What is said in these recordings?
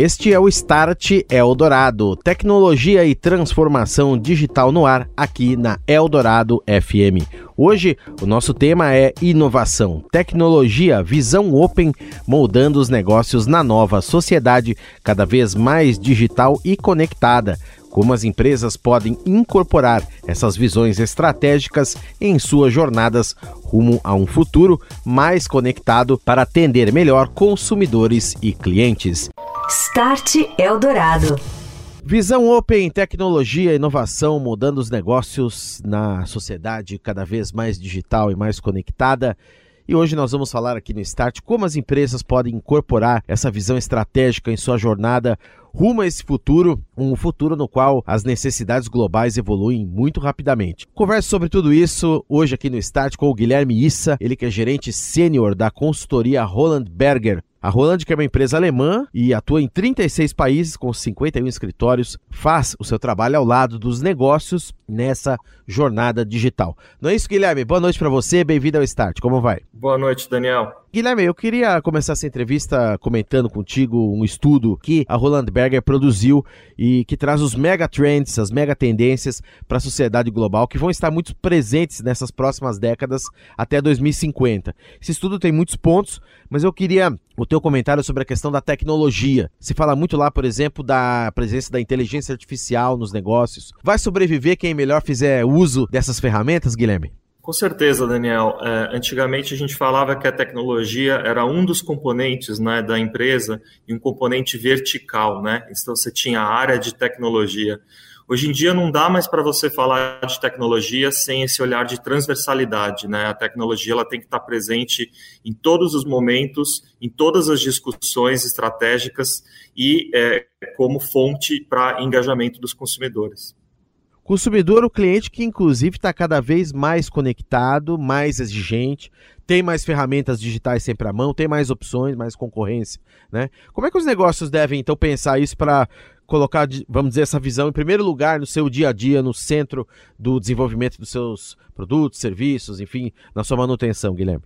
Este é o Start Eldorado, tecnologia e transformação digital no ar, aqui na Eldorado FM. Hoje, o nosso tema é inovação, tecnologia, visão open, moldando os negócios na nova sociedade, cada vez mais digital e conectada como as empresas podem incorporar essas visões estratégicas em suas jornadas rumo a um futuro mais conectado para atender melhor consumidores e clientes. Start Eldorado. Visão Open, tecnologia, inovação, mudando os negócios na sociedade cada vez mais digital e mais conectada. E hoje nós vamos falar aqui no Start como as empresas podem incorporar essa visão estratégica em sua jornada rumo a esse futuro, um futuro no qual as necessidades globais evoluem muito rapidamente. Converso sobre tudo isso hoje aqui no Start com o Guilherme Issa, ele que é gerente sênior da consultoria Roland Berger, a Roland, que é uma empresa alemã e atua em 36 países com 51 escritórios, faz o seu trabalho ao lado dos negócios nessa jornada digital. Não é isso, Guilherme? Boa noite para você, bem-vindo ao Start. Como vai? Boa noite, Daniel. Guilherme, eu queria começar essa entrevista comentando contigo um estudo que a Roland Berger produziu e que traz os mega trends, as mega tendências para a sociedade global que vão estar muito presentes nessas próximas décadas até 2050. Esse estudo tem muitos pontos, mas eu queria o teu comentário sobre a questão da tecnologia. Se fala muito lá, por exemplo, da presença da inteligência artificial nos negócios. Vai sobreviver quem melhor fizer uso dessas ferramentas, Guilherme? Com certeza, Daniel. É, antigamente a gente falava que a tecnologia era um dos componentes né, da empresa e um componente vertical, né? Então você tinha a área de tecnologia. Hoje em dia não dá mais para você falar de tecnologia sem esse olhar de transversalidade, né? A tecnologia ela tem que estar presente em todos os momentos, em todas as discussões estratégicas e é, como fonte para engajamento dos consumidores. Consumidor, o cliente que inclusive está cada vez mais conectado, mais exigente, tem mais ferramentas digitais sempre à mão, tem mais opções, mais concorrência, né? Como é que os negócios devem então pensar isso para colocar, vamos dizer, essa visão em primeiro lugar no seu dia a dia, no centro do desenvolvimento dos seus produtos, serviços, enfim, na sua manutenção, Guilherme?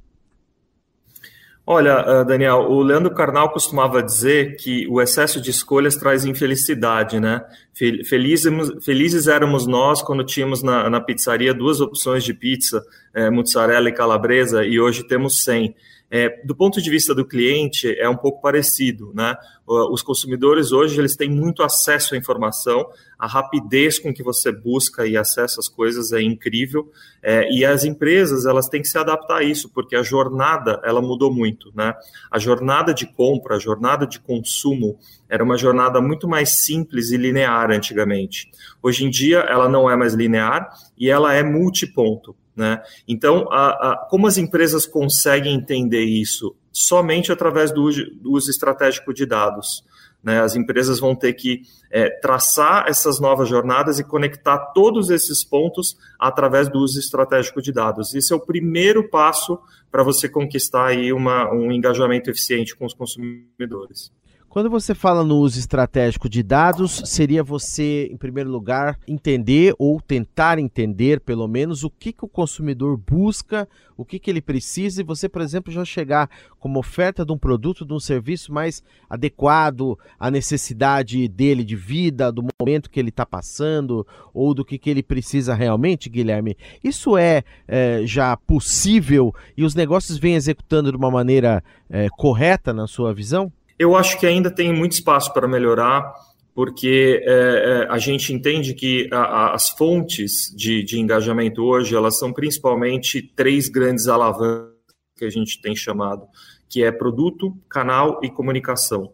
Olha, ah, Daniel, o Leandro Carnal costumava dizer que o excesso de escolhas traz infelicidade, né? Felizes, felizes éramos nós quando tínhamos na, na pizzaria duas opções de pizza, é, mozzarella e calabresa, e hoje temos 100. É, do ponto de vista do cliente, é um pouco parecido, né? Os consumidores hoje eles têm muito acesso à informação, a rapidez com que você busca e acessa as coisas é incrível, é, e as empresas elas têm que se adaptar a isso, porque a jornada ela mudou muito, né? A jornada de compra, a jornada de consumo era uma jornada muito mais simples e linear antigamente. Hoje em dia ela não é mais linear e ela é multiponto. Né? Então, a, a, como as empresas conseguem entender isso? Somente através do uso, do uso estratégico de dados. Né? As empresas vão ter que é, traçar essas novas jornadas e conectar todos esses pontos através do uso estratégico de dados. Esse é o primeiro passo para você conquistar aí uma, um engajamento eficiente com os consumidores. Quando você fala no uso estratégico de dados, seria você, em primeiro lugar, entender ou tentar entender, pelo menos, o que, que o consumidor busca, o que, que ele precisa, e você, por exemplo, já chegar como oferta de um produto, de um serviço mais adequado à necessidade dele de vida, do momento que ele está passando, ou do que, que ele precisa realmente, Guilherme. Isso é, é já possível e os negócios vêm executando de uma maneira é, correta, na sua visão? Eu acho que ainda tem muito espaço para melhorar, porque é, é, a gente entende que a, a, as fontes de, de, engajamento hoje elas são principalmente três grandes alavancas que a gente tem chamado, que é produto, canal e comunicação.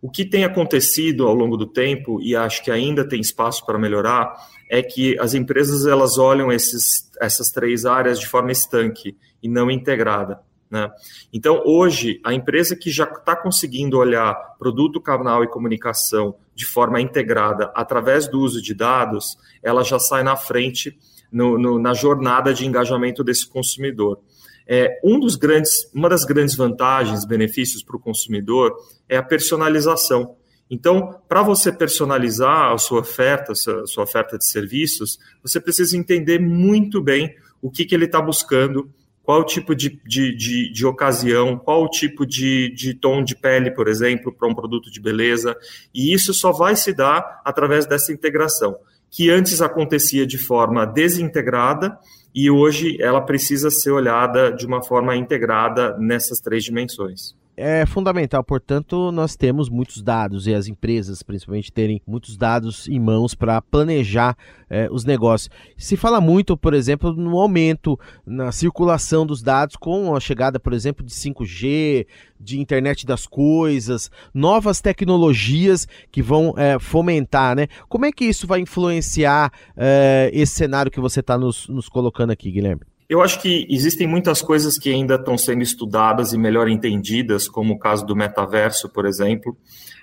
O que tem acontecido ao longo do tempo, e acho que ainda tem espaço para melhorar, é que as empresas elas olham esses, essas três áreas de forma estanque e não integrada. Né? Então, hoje, a empresa que já está conseguindo olhar produto, canal e comunicação de forma integrada através do uso de dados, ela já sai na frente no, no, na jornada de engajamento desse consumidor. É, um dos grandes, uma das grandes vantagens, benefícios para o consumidor é a personalização. Então, para você personalizar a sua oferta, a sua, oferta de serviços, você precisa entender muito bem o que, que ele está buscando, qual o tipo de, de, de, de, ocasião, qual o tipo de, de tom de pele, por exemplo, para um produto de beleza, e isso só vai se dar através dessa integração, que antes acontecia de forma desintegrada e hoje ela precisa ser olhada de uma forma integrada nessas três dimensões é fundamental, portanto, nós temos muitos dados e as empresas, principalmente, terem muitos dados em mãos para planejar é, os negócios. Se fala muito, por exemplo, no aumento na circulação dos dados com a chegada, por exemplo, de 5G, de internet das coisas, novas tecnologias que vão é, fomentar, né? Como é que isso vai influenciar é, esse cenário que você está nos, nos colocando aqui, Guilherme? Eu acho que existem muitas coisas que ainda estão sendo estudadas e melhor entendidas, como o caso do metaverso, por exemplo.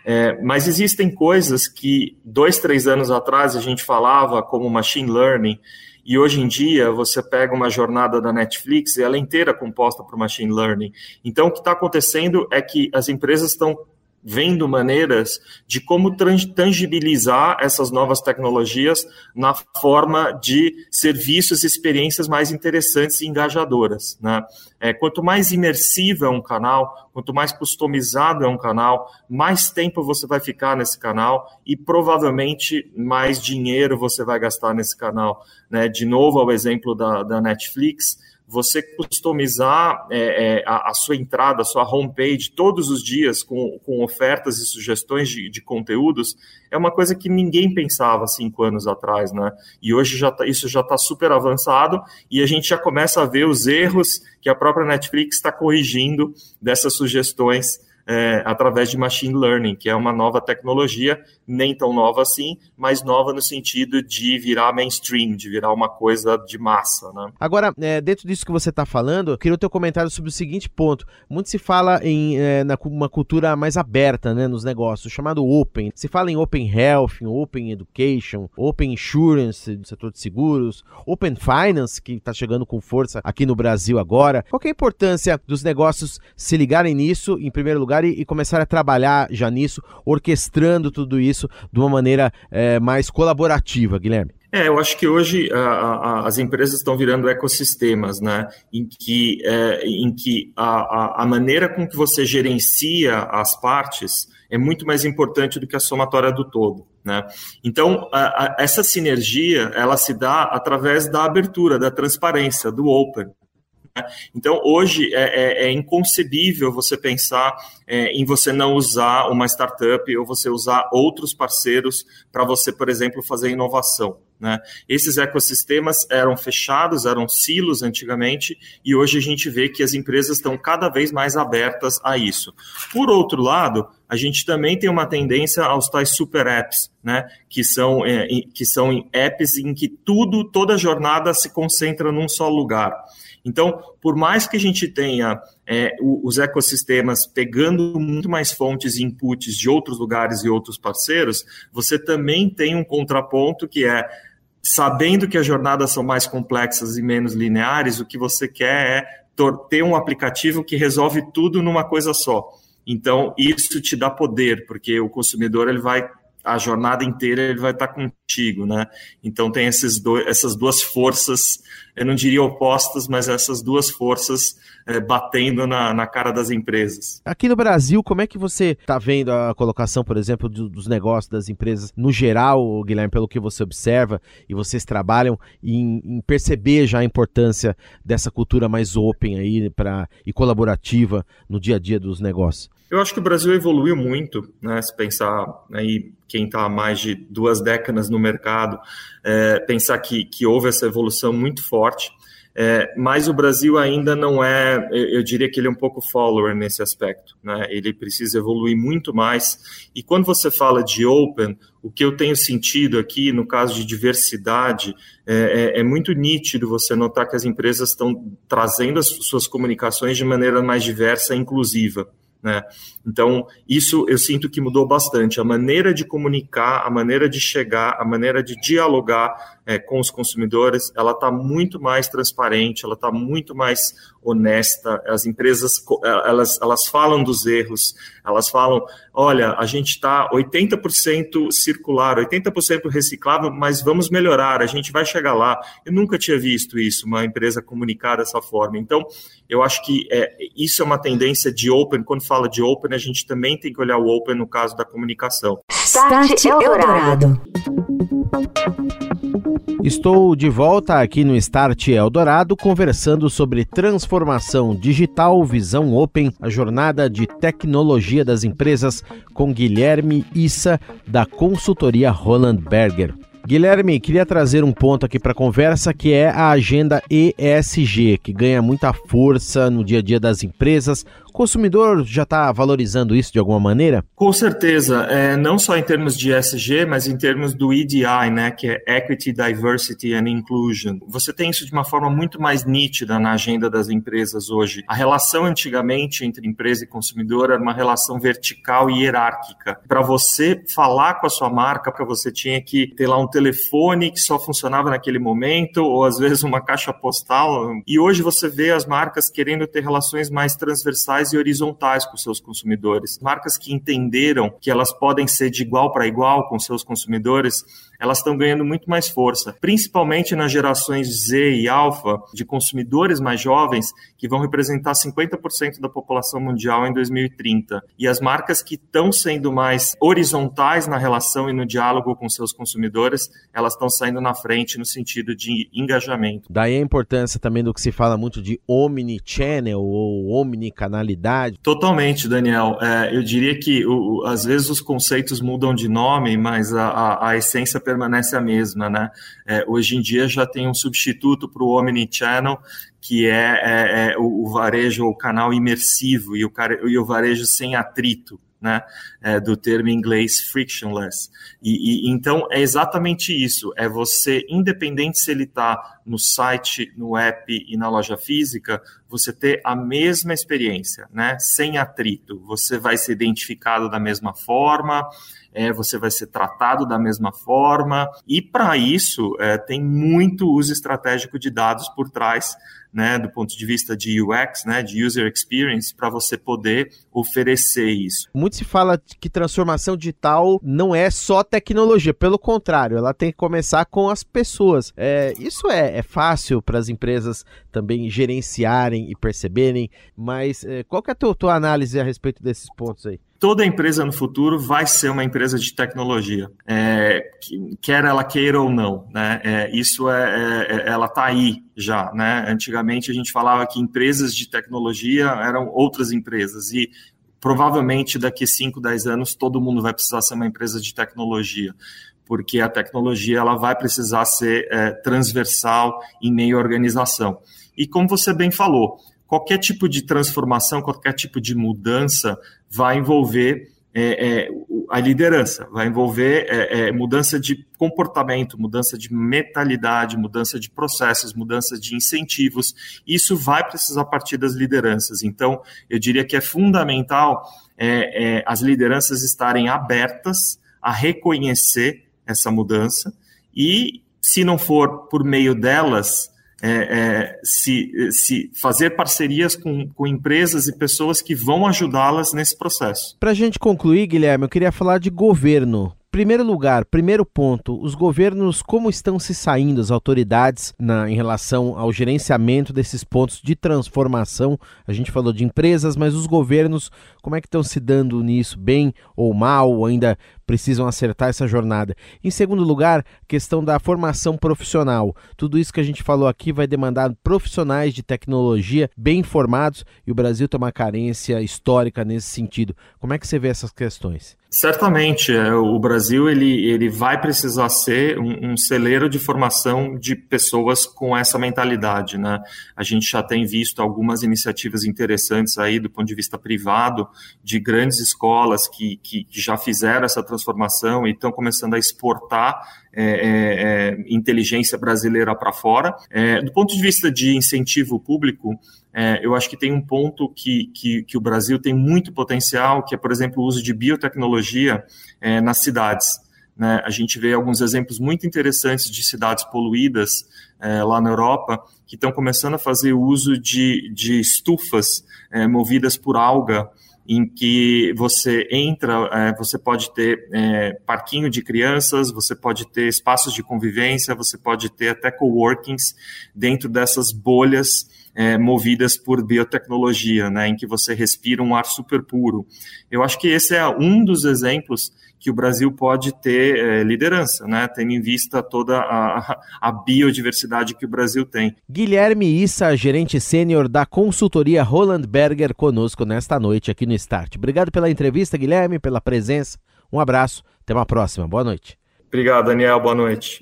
É, mas existem coisas que dois, três anos atrás a gente falava como machine learning, e hoje em dia você pega uma jornada da Netflix e ela é inteira composta por machine learning. Então o que está acontecendo é que as empresas estão vendo maneiras de como tangibilizar essas novas tecnologias na forma de serviços e experiências mais interessantes e engajadoras. Né? É, quanto mais imersivo é um canal, quanto mais customizado é um canal, mais tempo você vai ficar nesse canal e provavelmente mais dinheiro você vai gastar nesse canal. Né? De novo, ao exemplo da, da Netflix, você customizar é, é, a, a, sua entrada, a sua homepage todos os dias com, com ofertas e sugestões de, de, conteúdos é uma coisa que ninguém pensava cinco anos atrás, né? E hoje já tá, isso já está super avançado e a gente já começa a ver os erros que a própria Netflix está corrigindo dessas sugestões é, através de machine learning, que é uma nova tecnologia, nem tão nova assim, mas nova no sentido de virar mainstream, de virar uma coisa de massa. Né? Agora, é, dentro disso que você está falando, eu queria o teu comentário sobre o seguinte ponto. Muito se fala em é, na, uma cultura mais aberta né, nos negócios, chamado Open. Se fala em Open Health, em Open Education, Open Insurance, do setor de seguros, Open Finance, que está chegando com força aqui no Brasil agora. Qual é a importância dos negócios se ligarem nisso, em primeiro lugar, e, e começar a trabalhar já nisso, orquestrando tudo isso de uma maneira é, mais colaborativa, Guilherme? É, eu acho que hoje a, a, as empresas estão virando ecossistemas, né? Em que, é, em que a, a, maneira com que você gerencia as partes é muito mais importante do que a somatória do todo, né? Então, essa sinergia, ela se dá através da abertura, da transparência, do open. Né? Então, hoje é, é, é, inconcebível você pensar é, em você não usar uma startup ou você usar outros parceiros para você, por exemplo, fazer inovação. Né? Esses ecossistemas eram fechados, eram silos antigamente, e hoje a gente vê que as empresas estão cada vez mais abertas a isso. Por outro lado, a gente também tem uma tendência aos tais super apps, né? que, são, é, que são apps em que tudo, toda a jornada se concentra num só lugar. Então, por mais que a gente tenha é, os ecossistemas pegando muito mais fontes e inputs de outros lugares e outros parceiros, você também tem um contraponto que é sabendo que as jornadas são mais complexas e menos lineares, o que você quer é ter um aplicativo que resolve tudo numa coisa só. Então, isso te dá poder, porque o consumidor ele vai a jornada inteira ele vai estar contigo, né? Então tem esses essas duas forças, eu não diria opostas, mas essas duas forças é, batendo na, na cara das empresas. Aqui no Brasil, como é que você está vendo a colocação, por exemplo, do, dos negócios das empresas no geral, Guilherme, pelo que você observa e vocês trabalham em, em perceber já a importância dessa cultura mais open aí para e colaborativa no dia a dia dos negócios? Eu acho que o Brasil evoluiu muito, né? Se pensar aí quem está há mais de duas décadas no mercado, é, pensar que, que houve essa evolução muito forte. É, mas o Brasil ainda não é, eu diria que ele é um pouco follower nesse aspecto, né? Ele precisa evoluir muito mais. E quando você fala de open, o que eu tenho sentido aqui, no caso de diversidade, é, é, é muito nítido você notar que as empresas estão trazendo as suas comunicações de maneira mais diversa e inclusiva. Né? Então, isso eu sinto que mudou bastante. A maneira de comunicar, a maneira de chegar, a maneira de dialogar é, com os consumidores, ela está muito mais transparente, ela está muito mais honesta. As empresas, é, elas, elas falam dos erros, elas falam, olha, a gente está 80% circular, 80% reciclável, mas vamos melhorar, a gente vai chegar lá. Eu nunca tinha visto isso, uma empresa comunicar dessa forma. Então, eu acho que é, isso é uma tendência de open. Quando fala de open, a gente também tem que olhar o open no caso da comunicação. Start Eldorado. Estou de volta aqui no Start Eldorado conversando sobre transformação digital, visão open, a jornada de tecnologia das empresas com Guilherme Issa, da consultoria Roland Berger. Guilherme, queria trazer um ponto aqui para a conversa que é a agenda ESG, que ganha muita força no dia a dia das empresas, consumidor já está valorizando isso de alguma maneira? Com certeza, é, não só em termos de ESG, mas em termos do EDI, né, que é Equity, Diversity and Inclusion. Você tem isso de uma forma muito mais nítida na agenda das empresas hoje. A relação antigamente entre empresa e consumidor era uma relação vertical e hierárquica. Para você falar com a sua marca, para você tinha que ter lá um telefone que só funcionava naquele momento, ou às vezes uma caixa postal. E hoje você vê as marcas querendo ter relações mais transversais verticais e horizontais com seus consumidores. Marcas que entenderam que elas podem ser de igual para igual com seus consumidores, elas estão ganhando muito mais força, principalmente nas gerações Z e Alpha, de consumidores mais jovens, que vão representar 50% da população mundial em 2030. E as marcas que estão sendo mais horizontais na relação e no diálogo com seus consumidores, elas estão saindo na frente no sentido de engajamento. Daí a importância também do que se fala muito de omnichannel ou omnicanalidade. Totalmente, Daniel. É, eu diria que o, às vezes os conceitos mudam de nome, mas a, a, a essência permanece a mesma, né? É, hoje em dia já tem um substituto para o Omnichannel, que é, é, é o, o, varejo, o canal imersivo e o, e o varejo sem atrito. Né, é, do termo inglês frictionless. E, e, então é exatamente isso: é você, independente se ele está no site, no app e na loja física, você ter a mesma experiência, né, sem atrito. Você vai ser identificado da mesma forma, é, você vai ser tratado da mesma forma, e para isso é, tem muito uso estratégico de dados por trás, né, do ponto de vista de UX, né, de User Experience, para você poder oferecer isso. Muito se fala que transformação digital não é só tecnologia, pelo contrário, ela tem que começar com as pessoas. É, isso é, é fácil para as empresas também gerenciarem e perceberem, mas é, qual que é a tua, tua análise a respeito desses pontos aí? toda empresa no futuro vai ser uma empresa de tecnologia, é, quer ela queira ou não, né? É, isso é, é, é ela está aí já, né? Antigamente a gente falava que empresas de tecnologia eram outras empresas e provavelmente daqui 5, 10 anos todo mundo vai precisar ser uma empresa de tecnologia porque a tecnologia ela vai precisar ser é, transversal em meio à organização. E como você bem falou, qualquer tipo de transformação, qualquer tipo de mudança vai envolver é, é, a liderança, vai envolver é, é, mudança de comportamento, mudança de mentalidade, mudança de processos, mudança de incentivos. Isso vai precisar partir das lideranças. Então, eu diria que é fundamental é, é, as lideranças estarem abertas a reconhecer essa mudança e, se não for por meio delas, é, é, se, se, fazer parcerias com, com, empresas e pessoas que vão ajudá-las nesse processo. Para a gente concluir, Guilherme, eu queria falar de governo. Primeiro lugar, primeiro ponto, os governos como estão se saindo, as autoridades na, em relação ao gerenciamento desses pontos de transformação. A gente falou de empresas, mas os governos como é que estão se dando nisso, bem ou mal, ou ainda precisam acertar essa jornada. Em segundo lugar, questão da formação profissional. Tudo isso que a gente falou aqui vai demandar profissionais de tecnologia bem informados e o Brasil tem uma carência histórica nesse sentido. Como é que você vê essas questões? Certamente, é, o Brasil ele, ele vai precisar ser um, um, celeiro de formação de pessoas com essa mentalidade, né? A gente já tem visto algumas iniciativas interessantes aí do ponto de vista privado, de grandes escolas que, que, já fizeram essa transformação e estão começando a exportar é, é, é inteligência brasileira para fora. É, do ponto de vista de incentivo público, é, eu acho que tem um ponto que, que, que, o Brasil tem muito potencial, que é, por exemplo, o uso de biotecnologia nas cidades. Né? A gente vê alguns exemplos muito interessantes de cidades poluídas lá na Europa, que estão começando a fazer uso de, de estufas movidas por alga, em que você entra, é, você pode ter é, parquinho de crianças, você pode ter espaços de convivência, você pode ter até coworkings dentro dessas bolhas é, movidas por biotecnologia, né, em que você respira um ar super puro. Eu acho que esse é um dos exemplos que o Brasil pode ter é, liderança, né, tendo em vista toda a, a, biodiversidade que o Brasil tem. Guilherme Issa, gerente sênior da consultoria Roland Berger, conosco nesta noite aqui no Start. Obrigado pela entrevista, Guilherme, pela presença. Um abraço, até uma próxima. Boa noite. Obrigado, Daniel. Boa noite.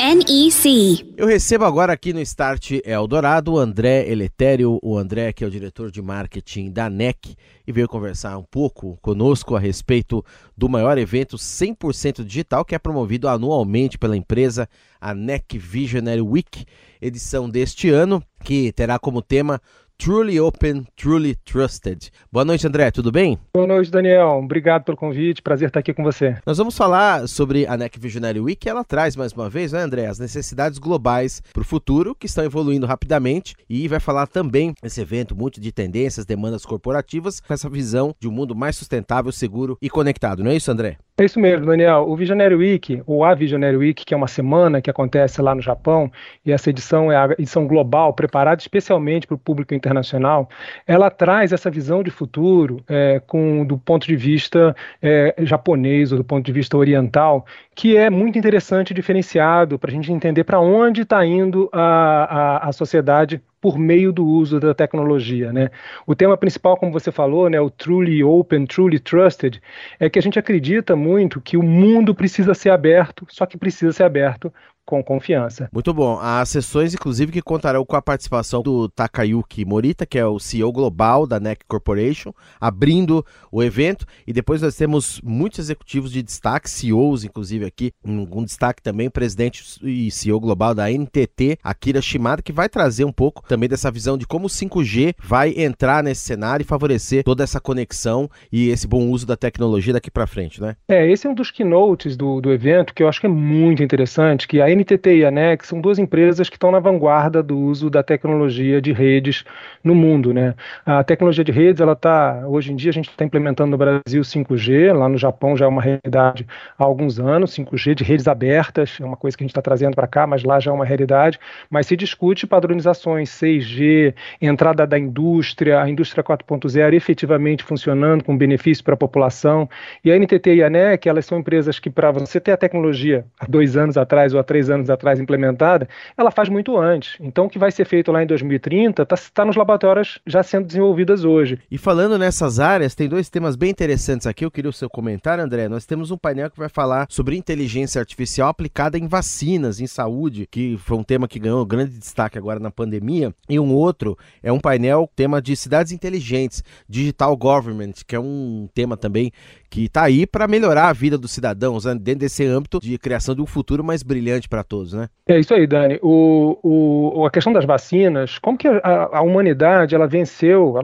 NEC. Eu recebo agora aqui no Start Eldorado o André Eletério, o André que é o diretor de marketing da NEC e veio conversar um pouco conosco a respeito do maior evento 100% digital que é promovido anualmente pela empresa, a NEC Visionary Week, edição deste ano, que terá como tema Truly Open, Truly Trusted. Boa noite, André, tudo bem? Boa noite, Daniel. Obrigado pelo convite, prazer estar aqui com você. Nós vamos falar sobre a NEC Visionary Week, ela traz mais uma vez, né, André, as necessidades globais para o futuro, que estão evoluindo rapidamente, e vai falar também esse evento muito de tendências, demandas corporativas, com essa visão de um mundo mais sustentável, seguro e conectado. Não é isso, André? É isso mesmo, Daniel. O Visionary Week, ou a Visionary Week, que é uma semana que acontece lá no Japão, e essa edição é a edição global, preparada especialmente para o público internacional, ela traz essa visão de futuro é, com, do ponto de vista é, japonês ou do ponto de vista oriental, que é muito interessante e diferenciado para a gente entender para onde está indo a, a, a sociedade por meio do uso da tecnologia. Né? O tema principal, como você falou, né, o truly open, truly trusted, é que a gente acredita muito que o mundo precisa ser aberto, só que precisa ser aberto com confiança. Muito bom. As sessões, inclusive, que contarão com a participação do Takayuki Morita, que é o CEO global da NEC Corporation, abrindo o evento. E depois nós temos muitos executivos de destaque, CEOs, inclusive aqui, um, destaque também, o presidente e CEO global da NTT, Akira Shimada, que vai trazer um pouco também dessa visão de como o 5G vai entrar nesse cenário e favorecer toda essa conexão e esse bom uso da tecnologia daqui para frente, né? É, esse é um dos keynotes do, do evento que eu acho que é muito interessante, que a NTT e a NEC são duas empresas que estão na vanguarda do uso da tecnologia de redes no mundo, né? A tecnologia de redes, ela está, hoje em dia, a gente está implementando no Brasil 5G, lá no Japão já é uma realidade há alguns anos, 5G de redes abertas, é uma coisa que a gente está trazendo para cá, mas lá já é uma realidade, mas se discute padronizações 6G, entrada da indústria, a indústria 4.0 efetivamente funcionando com benefício para a população, e a NTT e a NEC, elas são empresas que para você ter a tecnologia há dois anos atrás ou há três anos atrás implementada, ela faz muito antes. Então, o que vai ser feito lá em 2030 está tá nos laboratórios já sendo desenvolvidas hoje. E falando nessas áreas, tem dois temas bem interessantes aqui. Eu queria o seu comentário, André. Nós temos um painel que vai falar sobre inteligência artificial aplicada em vacinas, em saúde, que foi um tema que ganhou grande destaque agora na pandemia. E um outro é um painel tema de cidades inteligentes, digital government, que é um tema também que está aí para melhorar a vida dos cidadãos, né? dentro desse âmbito de criação de um futuro mais brilhante para todos, né? É isso aí, Dani. O, o, a questão das vacinas, como que a, a humanidade ela venceu,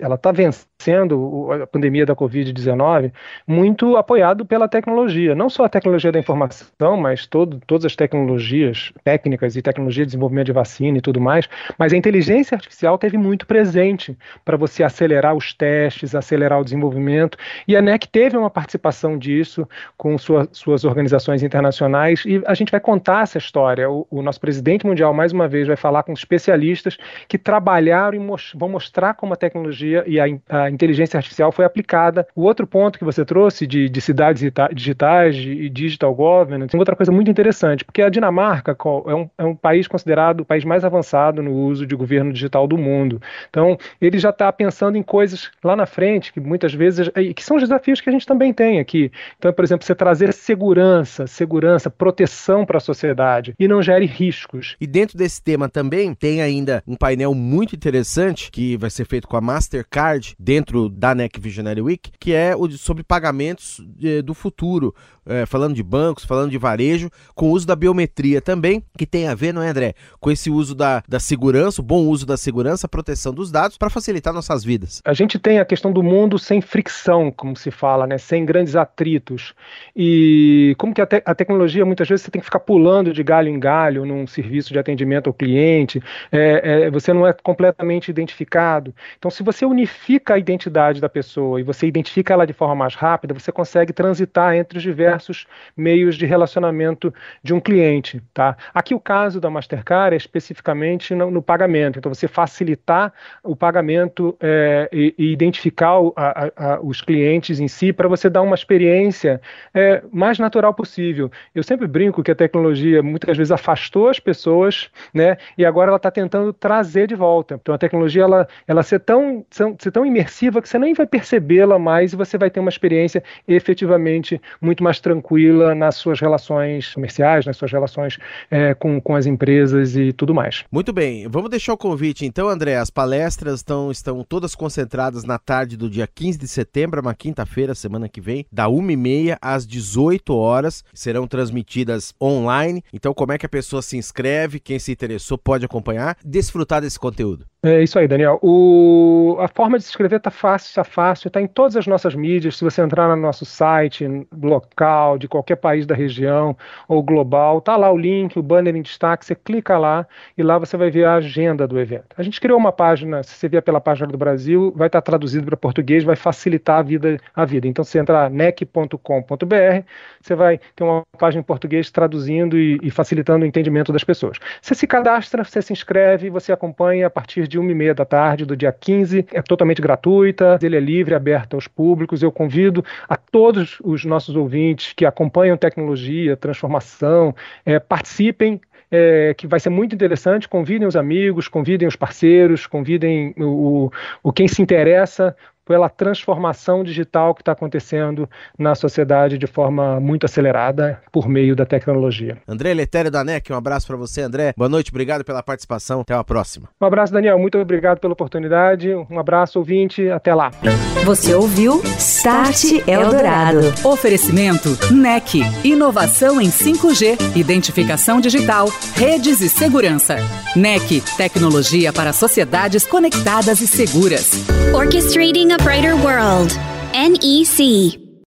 ela está vencendo vencendo a pandemia da Covid-19 muito apoiado pela tecnologia, não só a tecnologia da informação, mas todo, todas as tecnologias técnicas e tecnologia de desenvolvimento de vacina e tudo mais, mas a inteligência artificial teve muito presente para você acelerar os testes, acelerar o desenvolvimento, e a NEC teve uma participação disso com sua, suas organizações internacionais, e a gente vai contar essa história. O, o nosso presidente mundial, mais uma vez, vai falar com especialistas que trabalharam e vão mostrar como a tecnologia e a, a inteligência artificial foi aplicada. O outro ponto que você trouxe de, de cidades digitais e digital governance, outra coisa muito interessante, porque a Dinamarca é um, é um país considerado o país mais avançado no uso de governo digital do mundo. Então, ele já está pensando em coisas lá na frente, que muitas vezes, que são os desafios que a gente também tem aqui. Então, por exemplo, você trazer segurança, segurança, proteção para a sociedade e não gere riscos. E dentro desse tema também tem ainda um painel muito interessante que vai ser feito com a Mastercard dentro da NEC Visionary Week, que é o sobre pagamentos eh, do futuro, é, falando de bancos, falando de varejo, com o uso da biometria também, que tem a ver, não é, André, com esse uso da, da segurança, o bom uso da segurança, a proteção dos dados para facilitar nossas vidas. A gente tem a questão do mundo sem fricção, como se fala, né, sem grandes atritos. E como que a, te a tecnologia, muitas vezes, você tem que ficar pulando de galho em galho num serviço de atendimento ao cliente, é, é, você não é completamente identificado. Então, se você unifica a identidade da pessoa e você identifica ela de forma mais rápida, você consegue transitar entre os diversos diversos meios de relacionamento de um cliente. Tá? Aqui o caso da Mastercard é especificamente no, no pagamento, então você facilitar o pagamento é, e, e, identificar o, a, a, os clientes em si para você dar uma experiência é, mais natural possível. Eu sempre brinco que a tecnologia muitas vezes afastou as pessoas, né, e agora ela está tentando trazer de volta. Então a tecnologia ela, ela ser tão, ser tão imersiva que você nem vai percebê-la mais e você vai ter uma experiência efetivamente muito mais tranquila nas suas relações comerciais, nas suas relações é, com, com as empresas e tudo mais. Muito bem, vamos deixar o convite então, André. As palestras estão, estão todas concentradas na tarde do dia 15 de setembro, uma quinta-feira, semana que vem, da 1h30 às 18 horas. Serão transmitidas online. Então, como é que a pessoa se inscreve? Quem se interessou pode acompanhar, desfrutar desse conteúdo. É isso aí, Daniel. O... A forma de se inscrever está fácil, está fácil, está em todas as nossas mídias. Se você entrar no nosso site local, de qualquer país da região ou global, tá lá o link, o banner em destaque, você clica lá e lá você vai ver a agenda do evento. A gente criou uma página, se você vier pela página do Brasil, vai estar tá traduzido para português, vai facilitar a vida, a vida. Então, se entrar nec.com.br, você vai ter uma página em português traduzindo e, e facilitando o entendimento das pessoas. Você se cadastra, você se inscreve, você acompanha a partir de uma e meia da tarde do dia 15. É totalmente gratuita, ele é livre, aberto aos públicos. Eu convido a todos os nossos ouvintes que acompanham tecnologia, transformação, é, participem, é, que vai ser muito interessante. Convidem os amigos, convidem os parceiros, convidem o, o quem se interessa pela transformação digital que está acontecendo na sociedade de forma muito acelerada por meio da tecnologia. André Letério da NEC, um abraço para você, André. Boa noite, obrigado pela participação. Até a próxima. Um abraço, Daniel. Muito obrigado pela oportunidade. Um abraço, ouvinte. Até lá. Você ouviu Start Eldorado. Oferecimento NEC. Inovação em 5G, identificação digital, redes e segurança. NEC. Tecnologia para sociedades conectadas e seguras. Orchestrating a Brighter World. NEC.